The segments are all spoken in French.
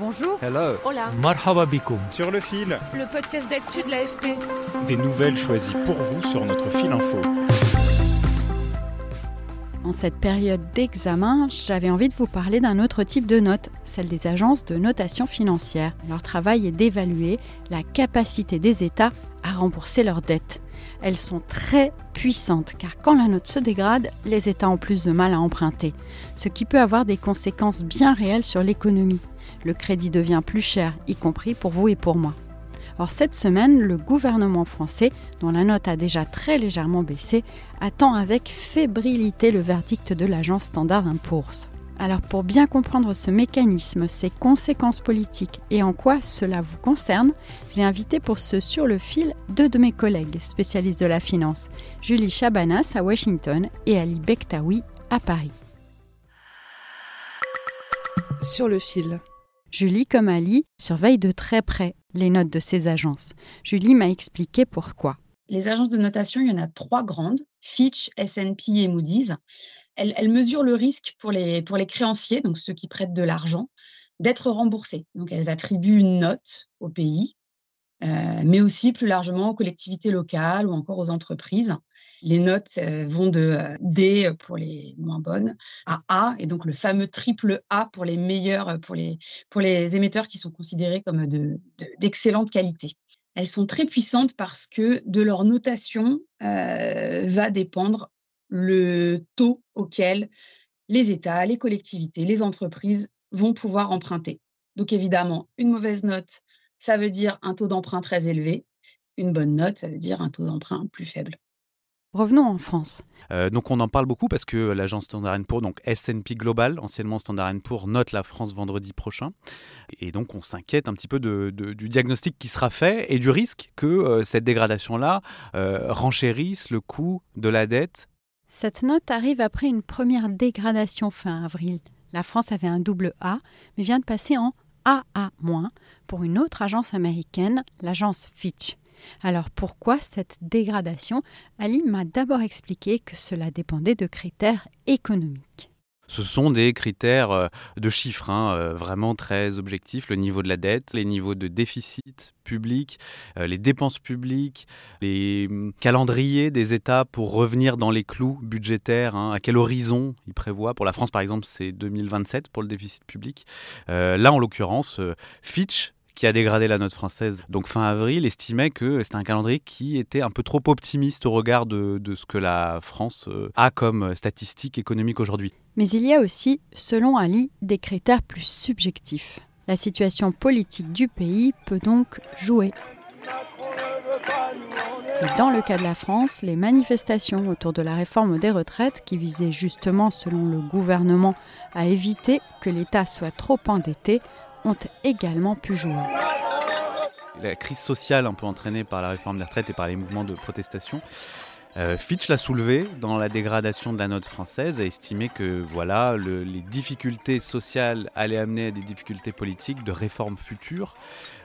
Bonjour. Hello. Hola. Marhaba bikoum. Sur le fil. Le podcast d'actu de l'AFP. Des nouvelles choisies pour vous sur notre fil info. En cette période d'examen, j'avais envie de vous parler d'un autre type de note, celle des agences de notation financière. Leur travail est d'évaluer la capacité des États à rembourser leurs dettes. Elles sont très puissantes car quand la note se dégrade, les États ont plus de mal à emprunter, ce qui peut avoir des conséquences bien réelles sur l'économie. Le crédit devient plus cher, y compris pour vous et pour moi. Or, cette semaine, le gouvernement français, dont la note a déjà très légèrement baissé, attend avec fébrilité le verdict de l'agence Standard Poor's. Alors, pour bien comprendre ce mécanisme, ses conséquences politiques et en quoi cela vous concerne, j'ai invité pour ce sur le fil deux de mes collègues spécialistes de la finance, Julie Chabanas à Washington et Ali Bektaoui à Paris. Sur le fil. Julie, comme Ali, surveille de très près les notes de ces agences. Julie m'a expliqué pourquoi. Les agences de notation, il y en a trois grandes, Fitch, S&P et Moody's. Elles, mesurent le risque pour les, créanciers, donc ceux qui prêtent de l'argent, d'être remboursés. Donc elles attribuent une note au pays, euh, mais aussi plus largement aux collectivités locales ou encore aux entreprises les notes euh, vont de euh, D pour les moins bonnes à A, et donc le fameux triple A pour les meilleurs, pour les, émetteurs qui sont considérés comme d'excellente de, qualité. Elles sont très puissantes parce que de leur notation va dépendre le taux auquel les États, les collectivités, les entreprises vont pouvoir emprunter. Donc évidemment, une mauvaise note, ça veut dire un taux d'emprunt très élevé. Une bonne note, ça veut dire un taux d'emprunt plus faible. Revenons en France. Euh, donc on en parle beaucoup parce que l'agence Standard Poor's, donc S&P Global, anciennement Standard Poor's, note la France vendredi prochain. Et donc on s'inquiète un petit peu du diagnostic qui sera fait et du risque que euh, cette dégradation-là euh, renchérisse le coût de la dette. Cette note arrive après une première dégradation fin avril. La France avait un double A, mais vient de passer en AA- pour une autre agence américaine, l'agence Fitch. Alors pourquoi cette dégradation? Ali m'a d'abord expliqué que cela dépendait de critères économiques. Ce sont des critères euh, de chiffres, hein, euh, vraiment très objectifs. Le niveau de la dette, les niveaux de déficit public, euh, les dépenses publiques, les hum, calendriers des États pour revenir dans les clous budgétaires. Hein. à quel horizon ils prévoient? Pour la France, par exemple, c'est 2027 pour le déficit public. là, en l'occurrence, Fitch qui a dégradé la note française donc fin avril, estimait que c'était un calendrier qui était un peu trop optimiste au regard de, ce que la France euh, a comme statistique économique aujourd'hui. Mais il y a aussi, selon Ali, des critères plus subjectifs. La situation politique du pays peut donc jouer. Et dans le cas de la France, les manifestations autour de la réforme des retraites, qui visaient justement, selon le gouvernement, à éviter que l'État soit trop endetté, ont également pu jouer. La crise sociale un peu entraînée par la réforme des retraites et par les mouvements de protestation, euh, Fitch l'a soulevé dans la dégradation de la note française et estimé que voilà, les difficultés sociales allaient amener à des difficultés politiques de réformes futures.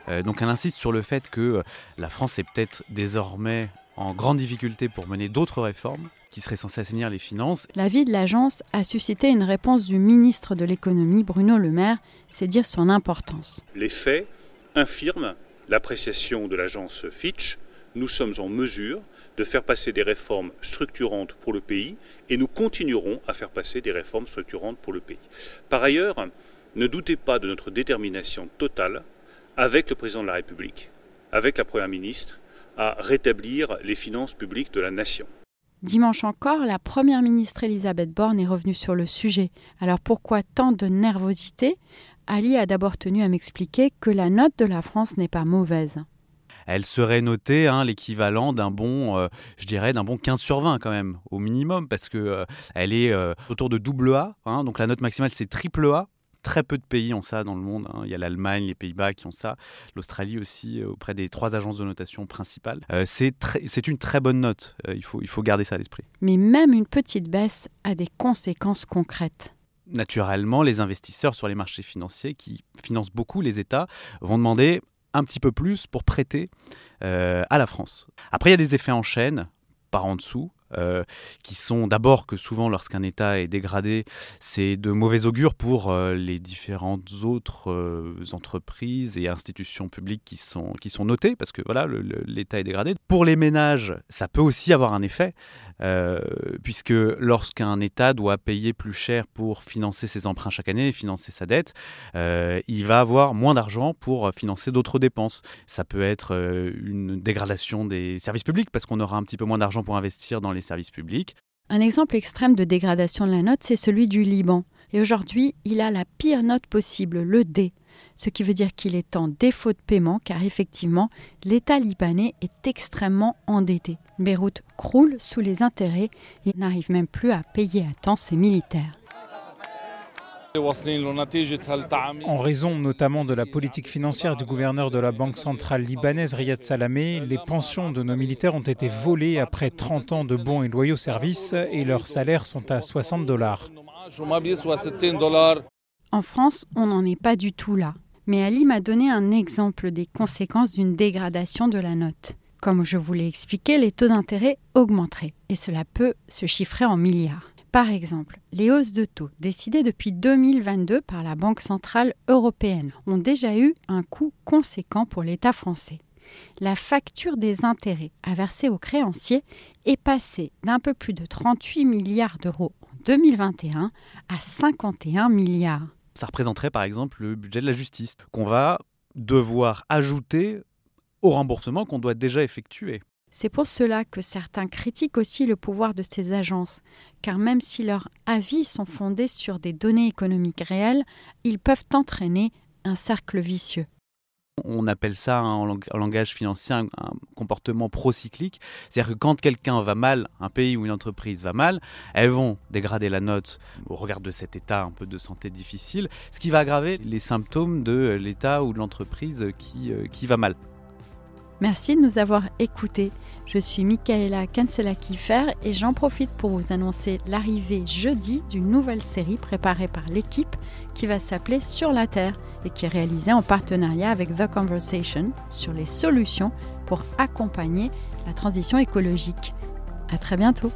Euh, donc elle insiste sur le fait que la France est peut-être désormais en grande difficulté pour mener d'autres réformes qui seraient censées assainir les finances. L'avis de l'agence a suscité une réponse du ministre de l'économie, Bruno Le Maire, c'est dire son importance. Les faits infirment l'appréciation de l'agence Fitch. Nous sommes en mesure de faire passer des réformes structurantes pour le pays et nous continuerons à faire passer des réformes structurantes pour le pays. Par ailleurs, ne doutez pas de notre détermination totale avec le président de la République, avec la Première ministre, à rétablir les finances publiques de la nation. Dimanche encore, la Première ministre Elisabeth Borne est revenue sur le sujet. Alors pourquoi tant de nervosité? Ali a d'abord tenu à m'expliquer que la note de la France n'est pas mauvaise. Elle serait notée hein, l'équivalent d'un bon, euh, je dirais, d'un bon 15 sur 20 quand même, au minimum, parce que euh, elle est euh, autour de double A. Hein. donc la note maximale c'est triple A. Très peu de pays ont ça dans le monde. hein. Il y a l'Allemagne, les Pays-Bas qui ont ça, l'Australie aussi, euh, auprès des trois agences de notation principales. Euh, c'est une très bonne note. Euh, il, faut, il faut garder ça à l'esprit. Mais même une petite baisse a des conséquences concrètes. Naturellement, les investisseurs sur les marchés financiers qui financent beaucoup les États vont demander un petit peu plus pour prêter euh, à la France. Après, il y a des effets en chaîne par en dessous. Euh, qui sont d'abord que souvent lorsqu'un État est dégradé, c'est de mauvais augure pour euh, les différentes autres euh, entreprises et institutions publiques qui sont, qui sont notées, parce que voilà, l'État est dégradé. Pour les ménages, ça peut aussi avoir un effet, puisque lorsqu'un État doit payer plus cher pour financer ses emprunts chaque année et financer sa dette, il va avoir moins d'argent pour financer d'autres dépenses. Ça peut être une dégradation des services publics, parce qu'on aura un petit peu moins d'argent pour investir dans les services publics. Un exemple extrême de dégradation de la note, c'est celui du Liban. Et aujourd'hui, il a la pire note possible, le D. Ce qui veut dire qu'il est en défaut de paiement car effectivement, l'État libanais est extrêmement endetté. Beyrouth croule sous les intérêts et n'arrive même plus à payer à temps ses militaires. En raison notamment de la politique financière du gouverneur de la Banque centrale libanaise Riyad Salamé, les pensions de nos militaires ont été volées après 30 ans de bons et loyaux services et leurs salaires sont à 60 dollars. En France, on n'en est pas du tout là. Mais Ali m'a donné un exemple des conséquences d'une dégradation de la note. Comme je vous l'ai expliqué, les taux d'intérêt augmenteraient et cela peut se chiffrer en milliards. Par exemple, les hausses de taux décidées depuis 2022 par la Banque centrale européenne ont déjà eu un coût conséquent pour l'État français. La facture des intérêts à verser aux créanciers est passée d'un peu plus de 38 milliards d'euros en 2021 à 51 milliards. Ça représenterait par exemple le budget de la justice, qu'on va devoir ajouter au remboursement qu'on doit déjà effectuer. C'est pour cela que certains critiquent aussi le pouvoir de ces agences, car même si leurs avis sont fondés sur des données économiques réelles, ils peuvent entraîner un cercle vicieux. On appelle ça hein, en, lang- en langage financier un, un comportement procyclique. C'est-à-dire que quand quelqu'un va mal, un pays ou une entreprise va mal, elles vont dégrader la note au regard de cet état un peu de santé difficile, ce qui va aggraver les symptômes de l'état ou de l'entreprise qui, euh, qui va mal. Merci de nous avoir écoutés. Je suis Michaela Kansela-Kiefer et j'en profite pour vous annoncer l'arrivée jeudi d'une nouvelle série préparée par l'équipe qui va s'appeler Sur la Terre et qui est réalisée en partenariat avec The Conversation sur les solutions pour accompagner la transition écologique. À très bientôt.